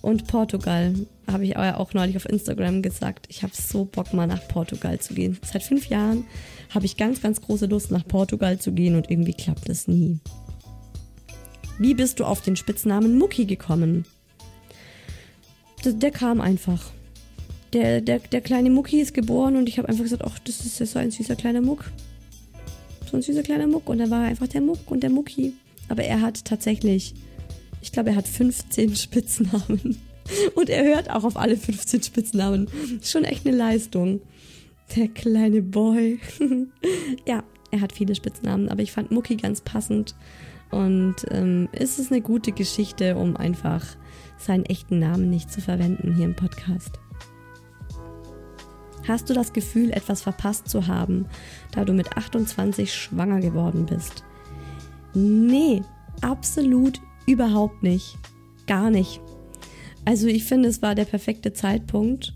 Und Portugal, habe ich auch neulich auf Instagram gesagt. Ich habe so Bock mal nach Portugal zu gehen. Seit fünf Jahren habe ich ganz, ganz große Lust nach Portugal zu gehen und irgendwie klappt es nie. Wie bist du auf den Spitznamen Mucki gekommen? Der, der kam einfach. Der, der, der kleine Mucki ist geboren und ich habe einfach gesagt, ach, das ist ja so ein süßer kleiner Muck. So ein süßer kleiner Muck. Und dann war er einfach der Muck und der Mucki. Aber er hat tatsächlich, ich glaube, er hat 15 Spitznamen. Und er hört auch auf alle 15 Spitznamen. Schon echt eine Leistung. Der kleine Boy. ja, er hat viele Spitznamen, aber ich fand Mucki ganz passend. Und ähm, ist es eine gute Geschichte, um einfach seinen echten Namen nicht zu verwenden hier im Podcast. Hast du das Gefühl, etwas verpasst zu haben, da du mit 28 schwanger geworden bist? Nee, absolut überhaupt nicht. Gar nicht. Also ich finde, es war der perfekte Zeitpunkt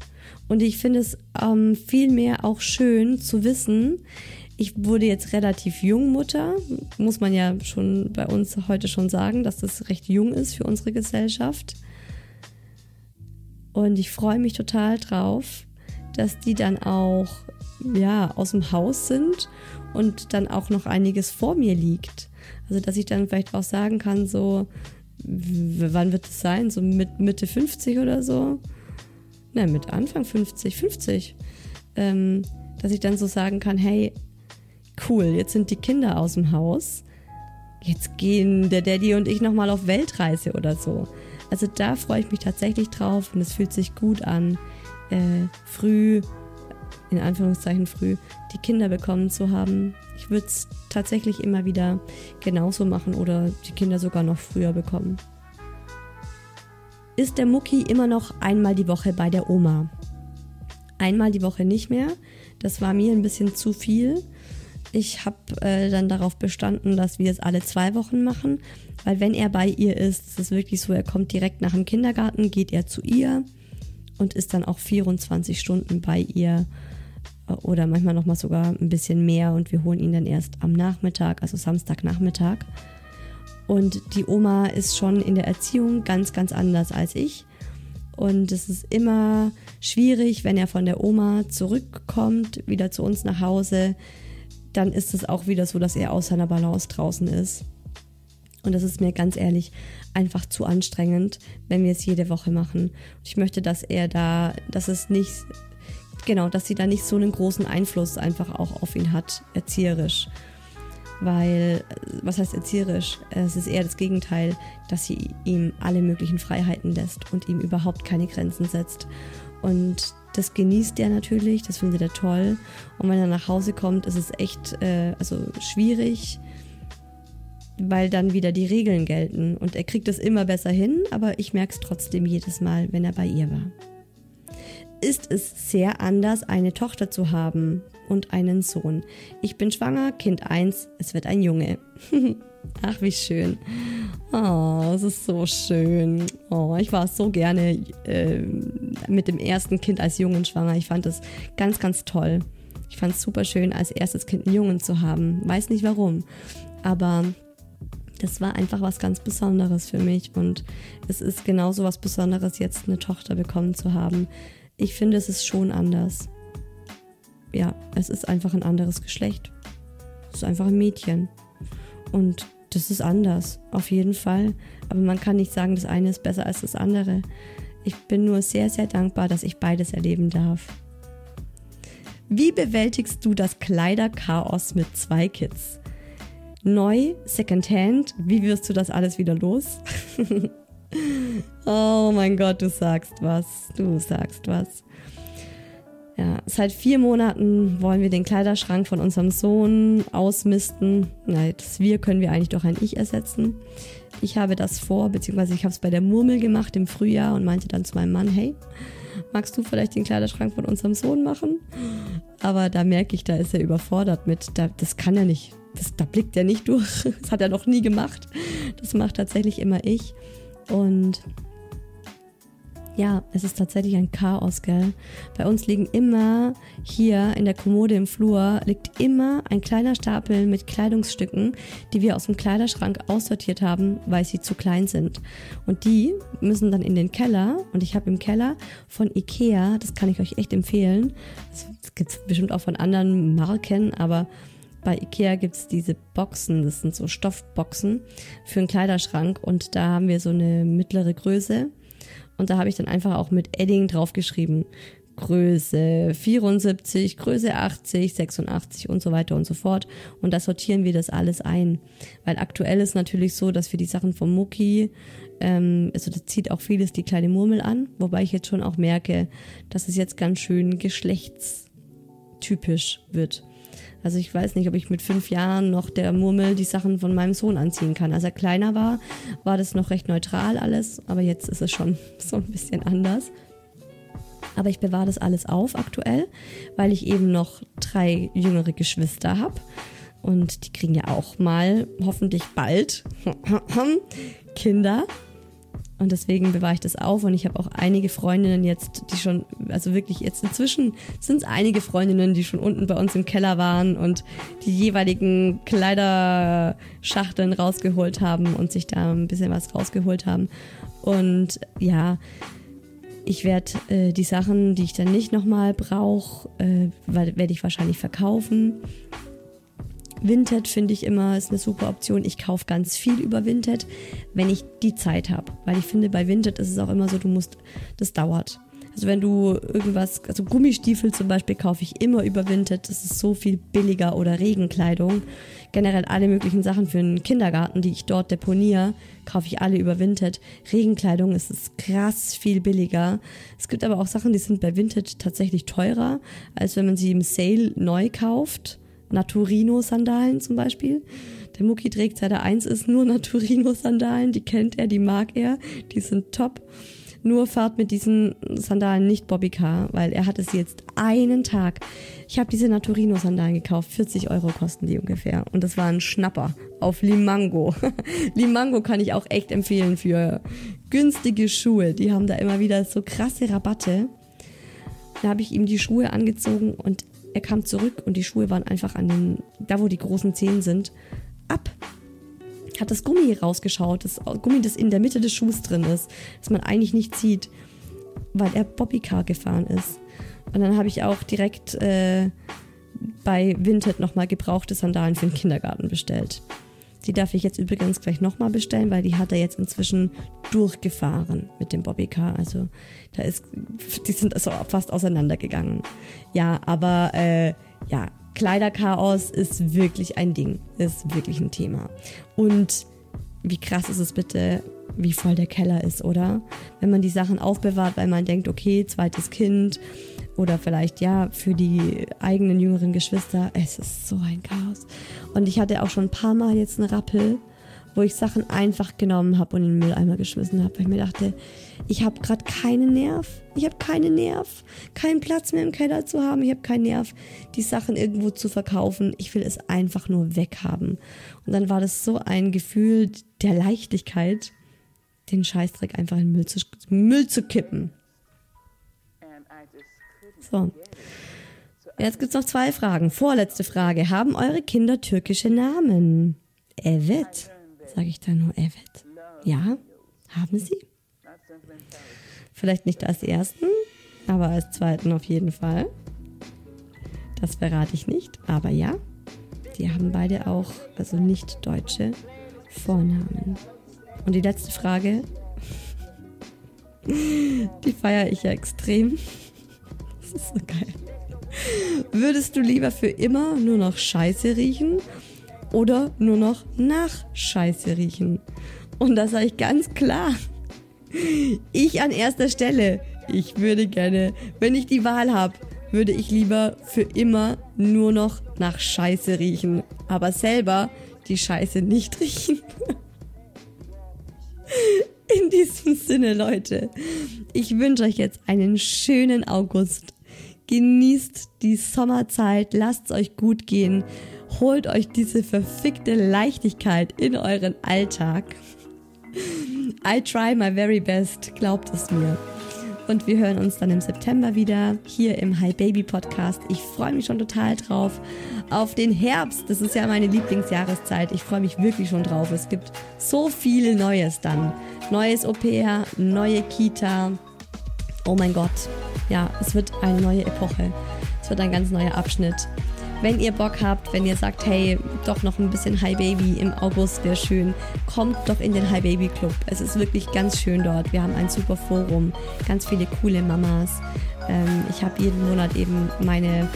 und ich finde es ähm, vielmehr auch schön zu wissen, ich wurde jetzt relativ jung Mutter, muss man ja schon bei uns heute schon sagen, dass das recht jung ist für unsere Gesellschaft. Und ich freue mich total drauf, dass die dann auch ja, aus dem Haus sind und dann auch noch einiges vor mir liegt. Also dass ich dann vielleicht auch sagen kann, so, wann wird es sein? So mit Mitte 50 oder so? Nein, mit Anfang 50, 50. Ähm, dass ich dann so sagen kann, hey, cool, jetzt sind die Kinder aus dem Haus. Jetzt gehen der Daddy und ich nochmal auf Weltreise oder so. Also da freue ich mich tatsächlich drauf und es fühlt sich gut an, äh, früh, in Anführungszeichen früh, die Kinder bekommen zu haben. Ich würde es tatsächlich immer wieder genauso machen oder die Kinder sogar noch früher bekommen. Ist der Mucki immer noch einmal die Woche bei der Oma? Einmal die Woche nicht mehr. Das war mir ein bisschen zu viel. Ich habe äh, dann darauf bestanden, dass wir es alle zwei Wochen machen, weil wenn er bei ihr ist, ist es wirklich so, er kommt direkt nach dem Kindergarten, geht er zu ihr und ist dann auch 24 Stunden bei ihr äh, oder manchmal noch mal sogar ein bisschen mehr und wir holen ihn dann erst am Nachmittag, also Samstagnachmittag. Und die Oma ist schon in der Erziehung ganz, ganz anders als ich. Und es ist immer schwierig, wenn er von der Oma zurückkommt, wieder zu uns nach Hause, dann ist es auch wieder so, dass er aus seiner Balance draußen ist. Und das ist mir ganz ehrlich einfach zu anstrengend, wenn wir es jede Woche machen. Und ich möchte, dass er da, dass es nicht, genau, dass sie da nicht so einen großen Einfluss einfach auch auf ihn hat, erzieherisch. Weil, was heißt erzieherisch? Es ist eher das Gegenteil, dass sie ihm alle möglichen Freiheiten lässt und ihm überhaupt keine Grenzen setzt. Und das genießt er natürlich, das findet er toll. Und wenn er nach Hause kommt, ist es echt äh, also schwierig, weil dann wieder die Regeln gelten. Und er kriegt es immer besser hin, aber ich merke es trotzdem jedes Mal, wenn er bei ihr war. Ist es sehr anders, eine Tochter zu haben und einen Sohn? Ich bin schwanger, Kind 1, es wird ein Junge. Ach, wie schön. Oh, es ist so schön. Oh, ich war so gerne äh, mit dem ersten Kind als Jungen schwanger. Ich fand das ganz, ganz toll. Ich fand es super schön, als erstes Kind einen Jungen zu haben. Weiß nicht warum. Aber das war einfach was ganz Besonderes für mich. Und es ist genauso was Besonderes, jetzt eine Tochter bekommen zu haben. Ich finde, es ist schon anders. Ja, es ist einfach ein anderes Geschlecht. Es ist einfach ein Mädchen. Und das ist anders, auf jeden Fall. Aber man kann nicht sagen, das eine ist besser als das andere. Ich bin nur sehr, sehr dankbar, dass ich beides erleben darf. Wie bewältigst du das Kleiderchaos mit zwei Kids? Neu, Secondhand, wie wirst du das alles wieder los? oh mein Gott, du sagst was, du sagst was. Ja, seit vier Monaten wollen wir den Kleiderschrank von unserem Sohn ausmisten. Na, das Wir können wir eigentlich durch ein Ich ersetzen. Ich habe das vor, beziehungsweise ich habe es bei der Murmel gemacht im Frühjahr und meinte dann zu meinem Mann, hey, magst du vielleicht den Kleiderschrank von unserem Sohn machen? Aber da merke ich, da ist er überfordert mit, da, das kann er nicht. Das, da blickt er nicht durch. Das hat er noch nie gemacht. Das macht tatsächlich immer ich. Und ja, es ist tatsächlich ein Chaos, gell? Bei uns liegen immer hier in der Kommode im Flur liegt immer ein kleiner Stapel mit Kleidungsstücken, die wir aus dem Kleiderschrank aussortiert haben, weil sie zu klein sind. Und die müssen dann in den Keller und ich habe im Keller von Ikea, das kann ich euch echt empfehlen. Das gibt es bestimmt auch von anderen Marken, aber bei Ikea gibt es diese Boxen, das sind so Stoffboxen für einen Kleiderschrank und da haben wir so eine mittlere Größe und da habe ich dann einfach auch mit Edding draufgeschrieben. Größe 74, Größe 80, 86 und so weiter und so fort. Und da sortieren wir das alles ein. Weil aktuell ist natürlich so, dass wir die Sachen vom Mucki, ähm, also das zieht auch vieles die kleine Murmel an, wobei ich jetzt schon auch merke, dass es jetzt ganz schön geschlechtstypisch wird. Also ich weiß nicht, ob ich mit fünf Jahren noch der Murmel die Sachen von meinem Sohn anziehen kann. Als er kleiner war, war das noch recht neutral alles, aber jetzt ist es schon so ein bisschen anders. Aber ich bewahre das alles auf aktuell, weil ich eben noch drei jüngere Geschwister habe. Und die kriegen ja auch mal, hoffentlich bald, Kinder. Und deswegen bewahre ich das auf und ich habe auch einige Freundinnen jetzt, die schon, also wirklich jetzt inzwischen sind es einige Freundinnen, die schon unten bei uns im Keller waren und die jeweiligen Kleiderschachteln rausgeholt haben und sich da ein bisschen was rausgeholt haben. Und ja, Ich werde äh, die Sachen, die ich dann nicht nochmal brauche, äh, werde ich wahrscheinlich verkaufen. Vinted finde ich immer ist eine super Option. Ich kaufe ganz viel über Vinted, wenn ich die Zeit habe. Weil ich finde, bei Vinted ist es auch immer so, du musst, das dauert. Also wenn du irgendwas, also Gummistiefel zum Beispiel kaufe ich immer über Vinted, das ist so viel billiger oder Regenkleidung. Generell alle möglichen Sachen für einen Kindergarten, die ich dort deponiere, kaufe ich alle über Vinted. Regenkleidung ist es krass viel billiger. Es gibt aber auch Sachen, die sind bei Vinted tatsächlich teurer, als wenn man sie im Sale neu kauft. Naturino-Sandalen zum Beispiel. Der Mucki trägt seit er eins ist nur Naturino-Sandalen. Die kennt er, die mag er. Die sind top. Nur fahrt mit diesen Sandalen nicht Bobby Car, weil er hatte sie jetzt einen Tag. Ich habe diese Naturino-Sandalen gekauft. 40 Euro kosten die ungefähr. Und das war ein Schnapper auf Limango. Limango kann ich auch echt empfehlen für günstige Schuhe. Die haben da immer wieder so krasse Rabatte. Da habe ich ihm die Schuhe angezogen und er kam zurück und die Schuhe waren einfach an den, da wo die großen Zehen sind, ab. Hat das Gummi rausgeschaut, das Gummi, das in der Mitte des Schuhs drin ist, das man eigentlich nicht sieht, weil er Bobbycar gefahren ist. Und dann habe ich auch direkt äh, bei Vinted nochmal gebrauchte Sandalen für den Kindergarten bestellt. Die darf ich jetzt übrigens gleich nochmal bestellen, weil die hat er jetzt inzwischen durchgefahren mit dem Bobbycar. Also da ist, die sind also fast auseinandergegangen. Ja, aber äh, ja, Kleiderchaos ist wirklich ein Ding, ist wirklich ein Thema. Und wie krass ist es bitte, wie voll der Keller ist, oder? Wenn man die Sachen aufbewahrt, weil man denkt, okay, zweites Kind, oder vielleicht ja für die eigenen jüngeren Geschwister. Es ist so ein Chaos. Und ich hatte auch schon ein paar Mal jetzt einen Rappel, wo ich Sachen einfach genommen habe und in den Mülleimer geschmissen habe, weil ich mir dachte, ich habe gerade keinen Nerv. Ich habe keinen Nerv, keinen Platz mehr im Keller zu haben. Ich habe keinen Nerv, die Sachen irgendwo zu verkaufen. Ich will es einfach nur weghaben. Und dann war das so ein Gefühl der Leichtigkeit, den Scheißdreck einfach in Müll zu, Müll zu kippen. So. Jetzt gibt es noch zwei Fragen. Vorletzte Frage. Haben eure Kinder türkische Namen? Evet. Sage ich da nur Evet? Ja, haben sie? Vielleicht nicht als ersten, aber als zweiten auf jeden Fall. Das verrate ich nicht, aber ja, die haben beide auch, also nicht deutsche Vornamen. Und die letzte Frage, die feiere ich ja extrem. Das ist so geil. Würdest du lieber für immer nur noch Scheiße riechen oder nur noch nach Scheiße riechen? Und da sage ich ganz klar, ich an erster Stelle. Ich würde gerne, wenn ich die Wahl habe, würde ich lieber für immer nur noch nach Scheiße riechen, aber selber die Scheiße nicht riechen. In diesem Sinne, Leute, ich wünsche euch jetzt einen schönen August. Genießt die Sommerzeit, lasst es euch gut gehen, holt euch diese verfickte Leichtigkeit in euren Alltag. I try my very best, glaubt es mir. Und wir hören uns dann im September wieder hier im Hi Baby Podcast. Ich freue mich schon total drauf. Auf den Herbst, das ist ja meine Lieblingsjahreszeit. Ich freue mich wirklich schon drauf. Es gibt so viel Neues dann. Neues Au-pair, neue Kita. Oh mein Gott, ja, es wird eine neue Epoche. Es wird ein ganz neuer Abschnitt. Wenn ihr Bock habt, wenn ihr sagt, hey, doch noch ein bisschen Hi Baby im August wäre schön, kommt doch in den Hi Baby Club. Es ist wirklich ganz schön dort. Wir haben ein super Forum, ganz viele coole Mamas. Ähm, ich habe jeden Monat eben meine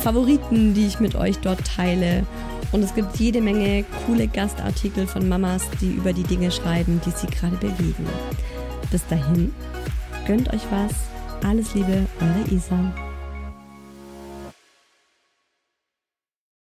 Favoriten, die ich mit euch dort teile. Und es gibt jede Menge coole Gastartikel von Mamas, die über die Dinge schreiben, die sie gerade bewegen. Bis dahin, gönnt euch was alles Liebe, eure Isa.